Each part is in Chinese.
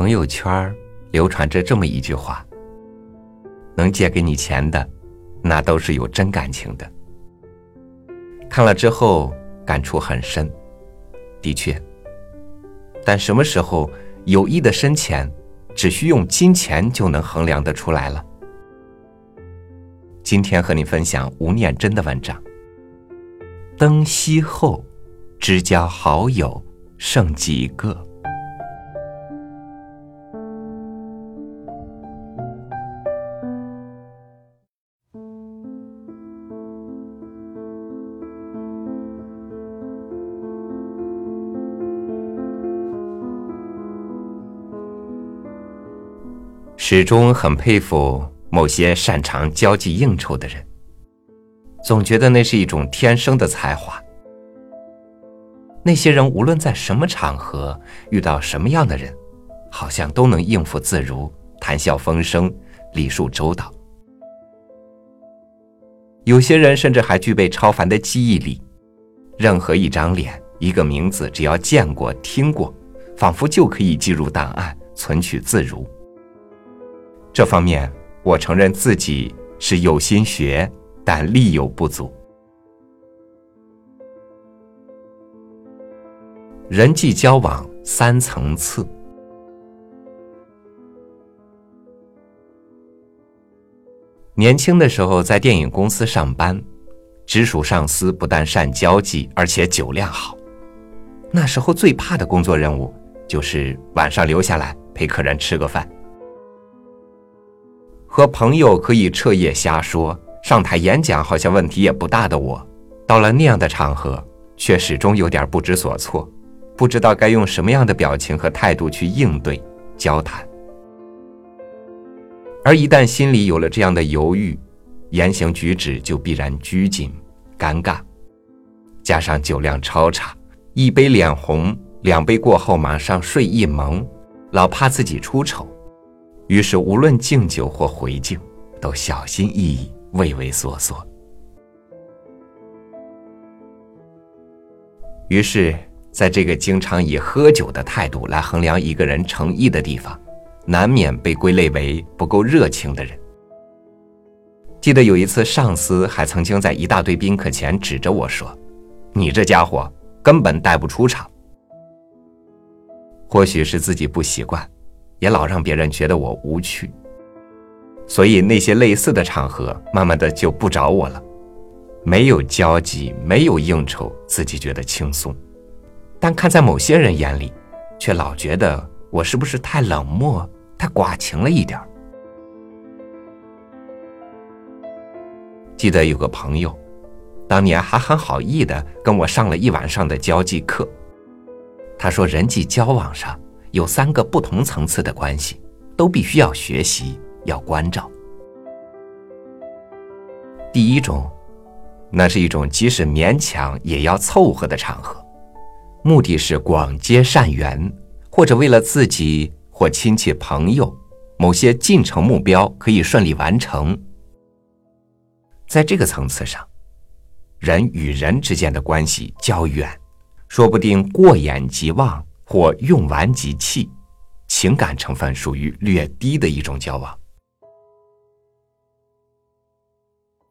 朋友圈流传着这么一句话：“能借给你钱的，那都是有真感情的。”看了之后感触很深。的确，但什么时候友谊的深浅，只需用金钱就能衡量得出来了？今天和你分享吴念真的文章。灯熄后，知交好友剩几个？始终很佩服某些擅长交际应酬的人，总觉得那是一种天生的才华。那些人无论在什么场合遇到什么样的人，好像都能应付自如、谈笑风生、礼数周到。有些人甚至还具备超凡的记忆力，任何一张脸、一个名字，只要见过、听过，仿佛就可以记入档案，存取自如。这方面，我承认自己是有心学，但力有不足。人际交往三层次。年轻的时候在电影公司上班，直属上司不但善交际，而且酒量好。那时候最怕的工作任务就是晚上留下来陪客人吃个饭。和朋友可以彻夜瞎说，上台演讲好像问题也不大的我，到了那样的场合，却始终有点不知所措，不知道该用什么样的表情和态度去应对交谈。而一旦心里有了这样的犹豫，言行举止就必然拘谨、尴尬，加上酒量超差，一杯脸红，两杯过后马上睡意蒙，老怕自己出丑。于是，无论敬酒或回敬，都小心翼翼、畏畏缩缩。于是，在这个经常以喝酒的态度来衡量一个人诚意的地方，难免被归类为不够热情的人。记得有一次，上司还曾经在一大堆宾客前指着我说：“你这家伙根本带不出场。”或许是自己不习惯。也老让别人觉得我无趣，所以那些类似的场合，慢慢的就不找我了。没有交集，没有应酬，自己觉得轻松，但看在某些人眼里，却老觉得我是不是太冷漠、太寡情了一点记得有个朋友，当年还很好意的跟我上了一晚上的交际课，他说人际交往上。有三个不同层次的关系，都必须要学习，要关照。第一种，那是一种即使勉强也要凑合的场合，目的是广结善缘，或者为了自己或亲戚朋友某些进程目标可以顺利完成。在这个层次上，人与人之间的关系较远，说不定过眼即忘。或用完即弃，情感成分属于略低的一种交往。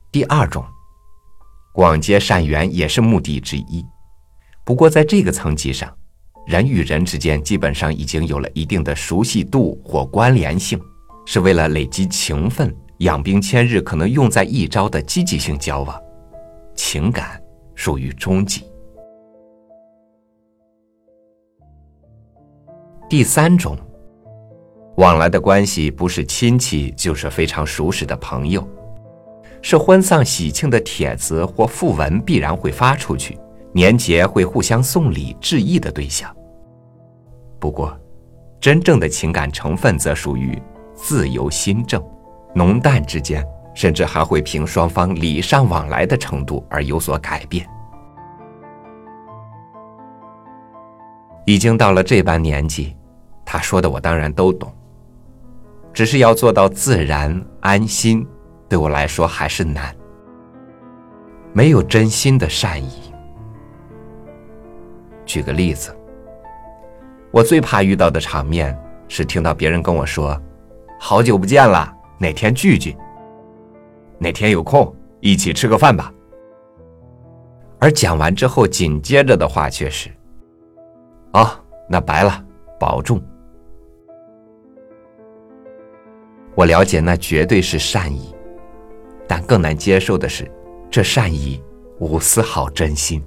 第二种，广结善缘也是目的之一，不过在这个层级上，人与人之间基本上已经有了一定的熟悉度或关联性，是为了累积情分、养兵千日可能用在一朝的积极性交往，情感属于中级。第三种，往来的关系不是亲戚，就是非常熟识的朋友，是婚丧喜庆的帖子或讣文必然会发出去，年节会互相送礼致意的对象。不过，真正的情感成分则属于自由心正，浓淡之间甚至还会凭双方礼尚往来的程度而有所改变。已经到了这般年纪。他说的我当然都懂，只是要做到自然安心，对我来说还是难。没有真心的善意。举个例子，我最怕遇到的场面是听到别人跟我说：“好久不见了，哪天聚聚？哪天有空一起吃个饭吧。”而讲完之后，紧接着的话却是：“啊，那白了，保重。”我了解，那绝对是善意，但更难接受的是，这善意无丝毫真心。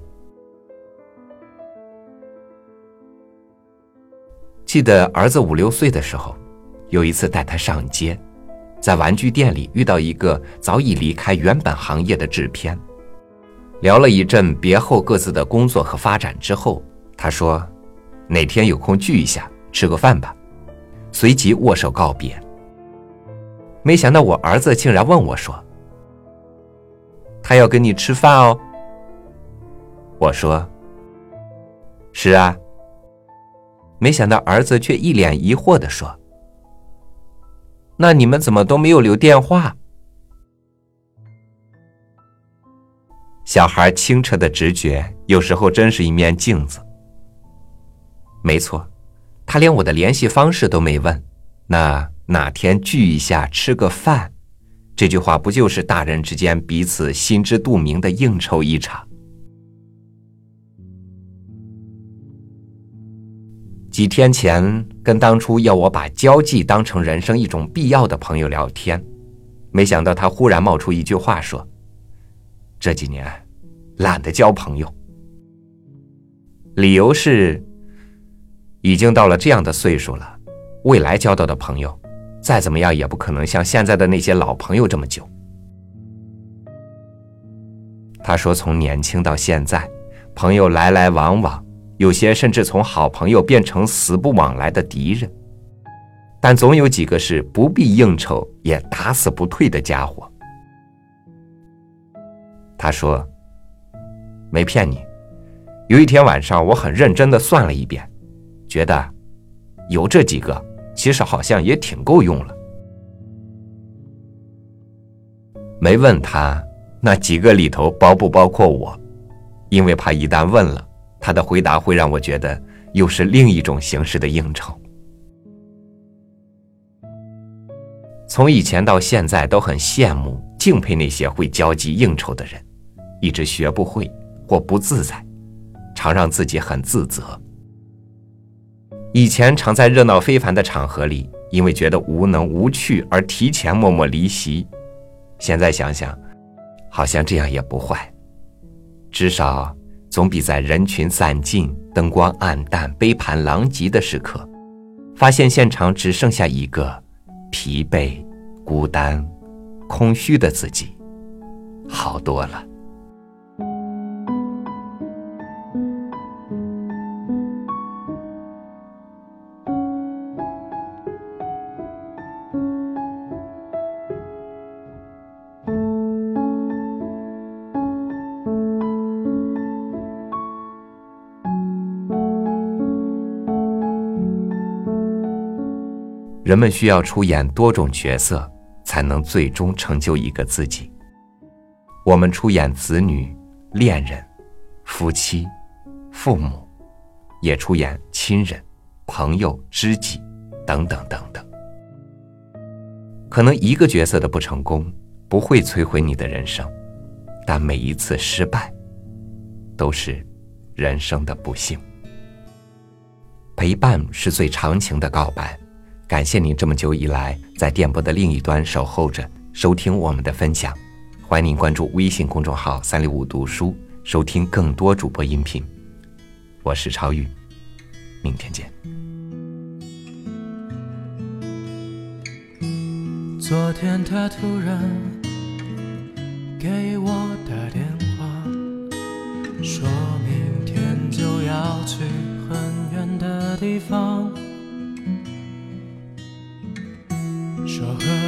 记得儿子五六岁的时候，有一次带他上街，在玩具店里遇到一个早已离开原本行业的制片。聊了一阵别后各自的工作和发展之后，他说：“哪天有空聚一下，吃个饭吧。”随即握手告别。没想到我儿子竟然问我说：“他要跟你吃饭哦。”我说：“是啊。”没想到儿子却一脸疑惑的说：“那你们怎么都没有留电话？”小孩清澈的直觉，有时候真是一面镜子。没错，他连我的联系方式都没问。那哪天聚一下吃个饭？这句话不就是大人之间彼此心知肚明的应酬一场？几天前跟当初要我把交际当成人生一种必要的朋友聊天，没想到他忽然冒出一句话说。这几年，懒得交朋友。理由是，已经到了这样的岁数了，未来交到的朋友，再怎么样也不可能像现在的那些老朋友这么久。他说，从年轻到现在，朋友来来往往，有些甚至从好朋友变成死不往来的敌人，但总有几个是不必应酬也打死不退的家伙。他说：“没骗你，有一天晚上，我很认真的算了一遍，觉得有这几个，其实好像也挺够用了。没问他那几个里头包不包括我，因为怕一旦问了，他的回答会让我觉得又是另一种形式的应酬。从以前到现在，都很羡慕、敬佩那些会交际应酬的人。”一直学不会或不自在，常让自己很自责。以前常在热闹非凡的场合里，因为觉得无能无趣而提前默默离席。现在想想，好像这样也不坏，至少总比在人群散尽、灯光暗淡、杯盘狼藉的时刻，发现现场只剩下一个疲惫、孤单、空虚的自己，好多了。人们需要出演多种角色，才能最终成就一个自己。我们出演子女、恋人、夫妻、父母，也出演亲人、朋友、知己，等等等等。可能一个角色的不成功，不会摧毁你的人生，但每一次失败，都是人生的不幸。陪伴是最长情的告白。感谢您这么久以来在电波的另一端守候着，收听我们的分享。欢迎您关注微信公众号“三六五读书”，收听更多主播音频。我是超宇，明天见。昨天他突然给我打电话，说明天就要去很远的地方。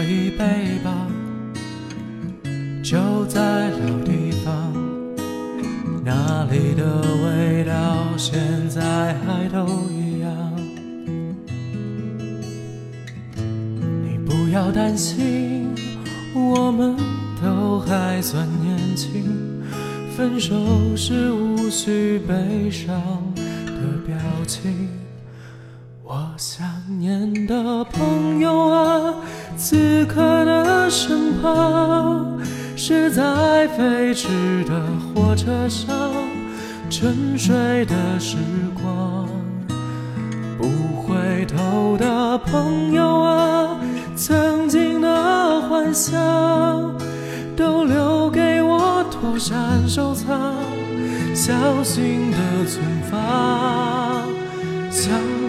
一杯吧，就在老地方，那里的味道现在还都一样。你不要担心，我们都还算年轻，分手时无需悲伤的表情。我想念的朋友啊，此刻的身旁，是在飞驰的火车上沉睡的时光。不回头的朋友啊，曾经的幻想，都留给我妥善收藏，小心的存放，想。